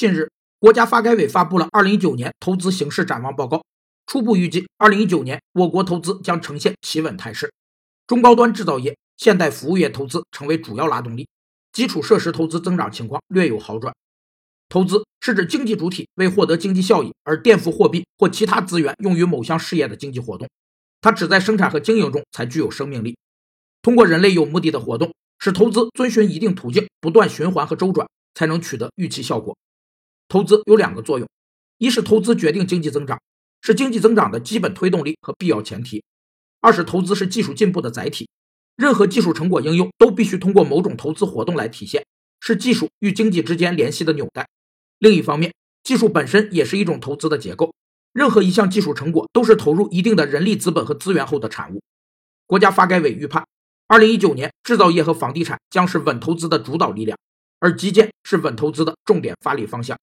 近日，国家发改委发布了二零一九年投资形势展望报告，初步预计，二零一九年我国投资将呈现企稳态势，中高端制造业、现代服务业投资成为主要拉动力，基础设施投资增长情况略有好转。投资是指经济主体为获得经济效益而垫付货币或其他资源用于某项事业的经济活动，它只在生产和经营中才具有生命力。通过人类有目的的活动，使投资遵循一定途径，不断循环和周转，才能取得预期效果。投资有两个作用：一是投资决定经济增长，是经济增长的基本推动力和必要前提；二是投资是技术进步的载体，任何技术成果应用都必须通过某种投资活动来体现，是技术与经济之间联系的纽带。另一方面，技术本身也是一种投资的结构，任何一项技术成果都是投入一定的人力资本和资源后的产物。国家发改委预判，二零一九年制造业和房地产将是稳投资的主导力量，而基建是稳投资的重点发力方向。